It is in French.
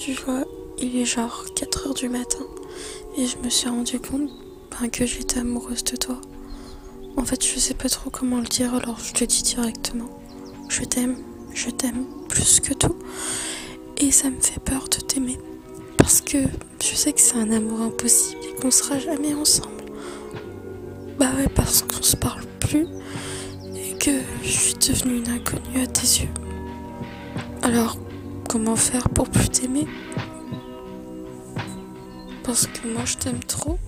Tu vois, il est genre 4 heures du matin et je me suis rendu compte ben, que j'étais amoureuse de toi. En fait, je sais pas trop comment le dire, alors je te dis directement. Je t'aime, je t'aime plus que tout. Et ça me fait peur de t'aimer. Parce que je sais que c'est un amour impossible et qu'on sera jamais ensemble. Bah ouais, parce qu'on se parle plus et que je suis devenue une inconnue à tes yeux. Alors, comment faire pour plus t'aimer Parce que moi je t'aime trop.